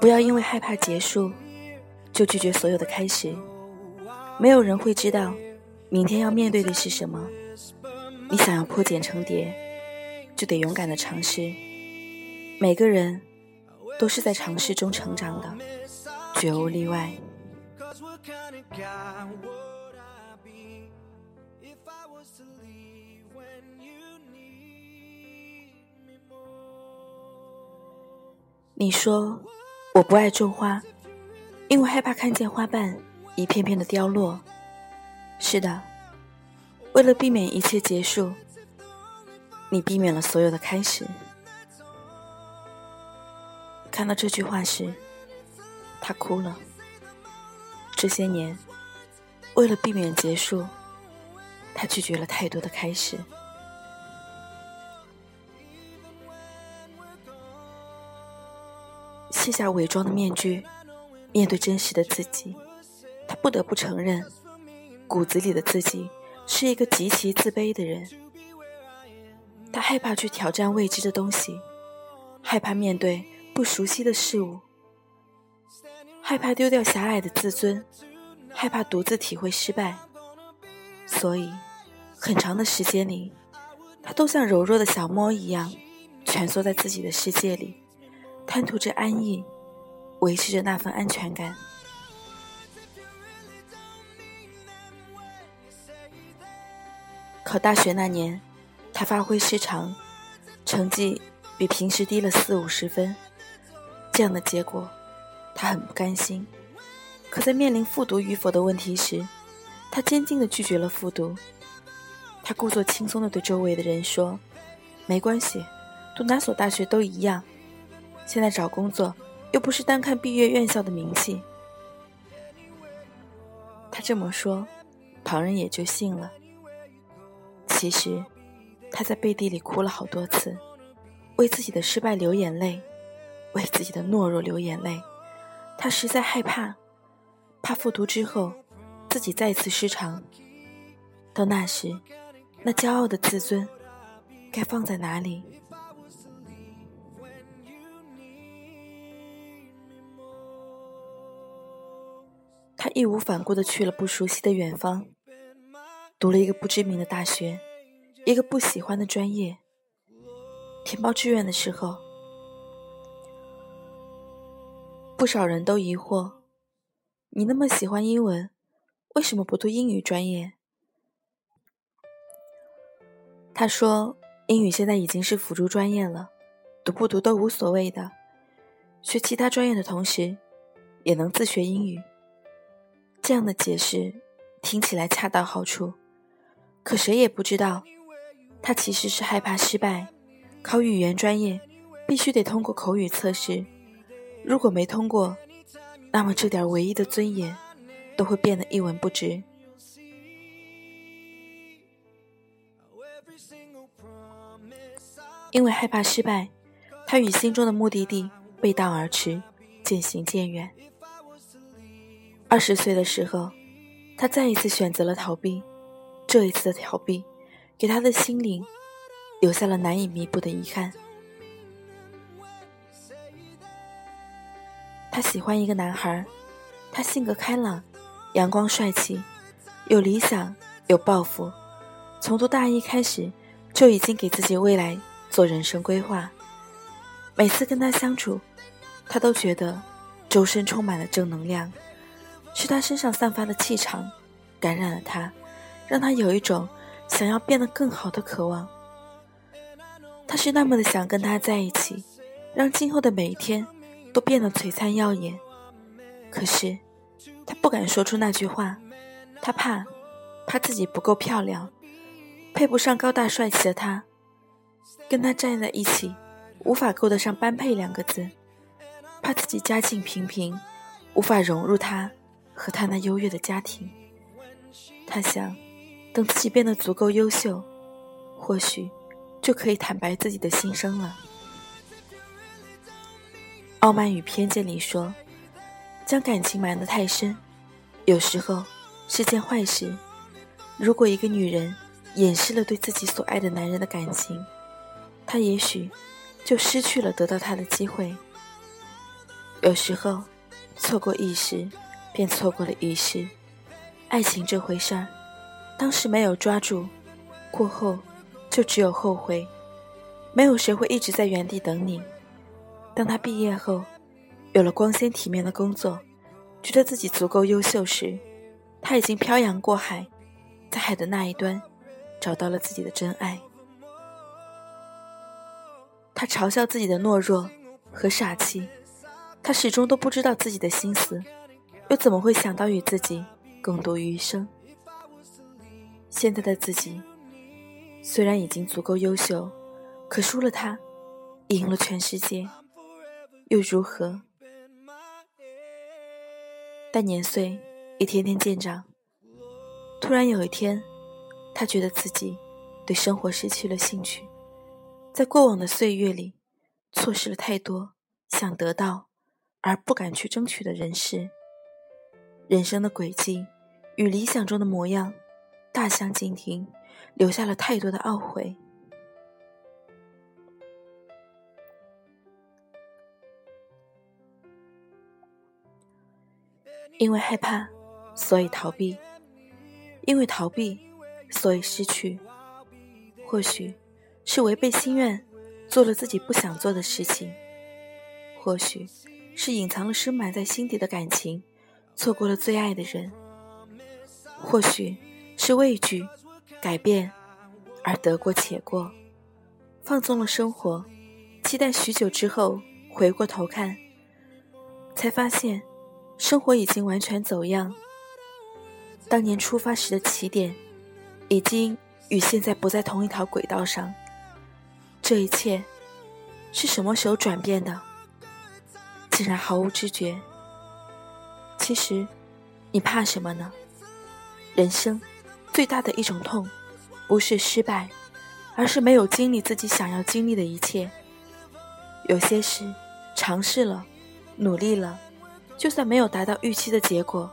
不要因为害怕结束，就拒绝所有的开始。没有人会知道，明天要面对的是什么。你想要破茧成蝶，就得勇敢的尝试。每个人都是在尝试中成长的，绝无例外。你说我不爱种花，因为害怕看见花瓣一片片的凋落。是的，为了避免一切结束，你避免了所有的开始。看到这句话时，他哭了。这些年，为了避免结束，他拒绝了太多的开始。卸下伪装的面具，面对真实的自己，他不得不承认，骨子里的自己是一个极其自卑的人。他害怕去挑战未知的东西，害怕面对不熟悉的事物，害怕丢掉狭隘的自尊，害怕独自体会失败。所以，很长的时间里，他都像柔弱的小猫一样，蜷缩在自己的世界里。贪图着安逸，维持着那份安全感。考大学那年，他发挥失常，成绩比平时低了四五十分。这样的结果，他很不甘心。可在面临复读与否的问题时，他坚定的拒绝了复读。他故作轻松的对周围的人说：“没关系，读哪所大学都一样。”现在找工作又不是单看毕业院校的名气，他这么说，旁人也就信了。其实，他在背地里哭了好多次，为自己的失败流眼泪，为自己的懦弱流眼泪。他实在害怕，怕复读之后自己再次失常。到那时，那骄傲的自尊该放在哪里？他义无反顾地去了不熟悉的远方，读了一个不知名的大学，一个不喜欢的专业。填报志愿的时候，不少人都疑惑：你那么喜欢英文，为什么不读英语专业？他说：“英语现在已经是辅助专业了，读不读都无所谓的。学其他专业的同时，也能自学英语。”这样的解释听起来恰到好处，可谁也不知道，他其实是害怕失败。考语言专业必须得通过口语测试，如果没通过，那么这点唯一的尊严都会变得一文不值。因为害怕失败，他与心中的目的地背道而驰，渐行渐远。二十岁的时候，他再一次选择了逃避。这一次的逃避，给他的心灵留下了难以弥补的遗憾。他喜欢一个男孩，他性格开朗、阳光帅气，有理想、有抱负。从读大一开始，就已经给自己未来做人生规划。每次跟他相处，他都觉得周身充满了正能量。是他身上散发的气场，感染了他，让他有一种想要变得更好的渴望。他是那么的想跟他在一起，让今后的每一天都变得璀璨耀眼。可是，他不敢说出那句话，他怕，怕自己不够漂亮，配不上高大帅气的他，跟他站在一起，无法够得上般配两个字，怕自己家境平平，无法融入他。和他那优越的家庭，他想，等自己变得足够优秀，或许就可以坦白自己的心声了。《傲慢与偏见》里说，将感情瞒得太深，有时候是件坏事。如果一个女人掩饰了对自己所爱的男人的感情，她也许就失去了得到他的机会。有时候，错过一时，便错过了一世。爱情这回事儿，当时没有抓住，过后就只有后悔。没有谁会一直在原地等你。当他毕业后，有了光鲜体面的工作，觉得自己足够优秀时，他已经漂洋过海，在海的那一端，找到了自己的真爱。他嘲笑自己的懦弱和傻气，他始终都不知道自己的心思，又怎么会想到与自己共度余生？现在的自己，虽然已经足够优秀。可输了他，赢了全世界，又如何？但年岁一天天渐长，突然有一天，他觉得自己对生活失去了兴趣，在过往的岁月里，错失了太多想得到而不敢去争取的人事。人生的轨迹与理想中的模样大相径庭，留下了太多的懊悔。因为害怕，所以逃避；因为逃避，所以失去。或许是违背心愿，做了自己不想做的事情；或许是隐藏了深埋在心底的感情，错过了最爱的人；或许是畏惧改变而得过且过，放纵了生活，期待许久之后回过头看，才发现。生活已经完全走样，当年出发时的起点，已经与现在不在同一条轨道上。这一切是什么时候转变的？竟然毫无知觉。其实，你怕什么呢？人生最大的一种痛，不是失败，而是没有经历自己想要经历的一切。有些事，尝试了，努力了。就算没有达到预期的结果，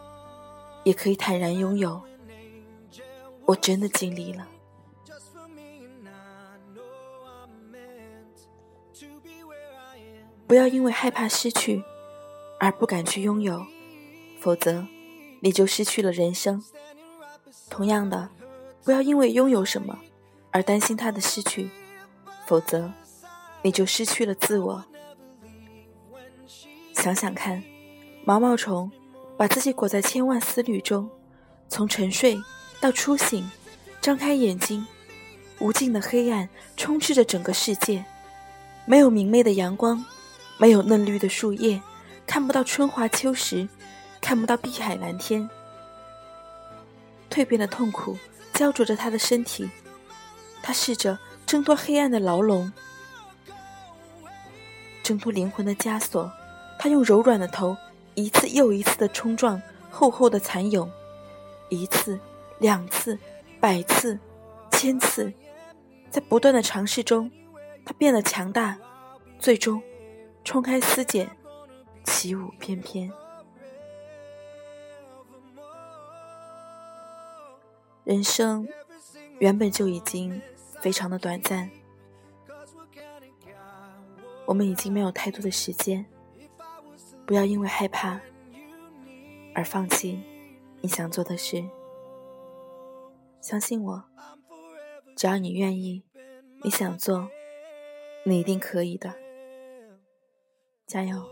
也可以坦然拥有。我真的尽力了。不要因为害怕失去而不敢去拥有，否则你就失去了人生。同样的，不要因为拥有什么而担心它的失去，否则你就失去了自我。想想看。毛毛虫把自己裹在千万丝缕中，从沉睡到初醒，张开眼睛，无尽的黑暗充斥着整个世界，没有明媚的阳光，没有嫩绿的树叶，看不到春华秋实，看不到碧海蓝天。蜕变的痛苦焦灼着他的身体，他试着挣脱黑暗的牢笼，挣脱灵魂的枷锁，他用柔软的头。一次又一次的冲撞厚厚的蚕蛹，一次、两次、百次、千次，在不断的尝试中，他变得强大，最终冲开丝茧，起舞翩翩。人生原本就已经非常的短暂，我们已经没有太多的时间。不要因为害怕而放弃你想做的事。相信我，只要你愿意，你想做，你一定可以的。加油！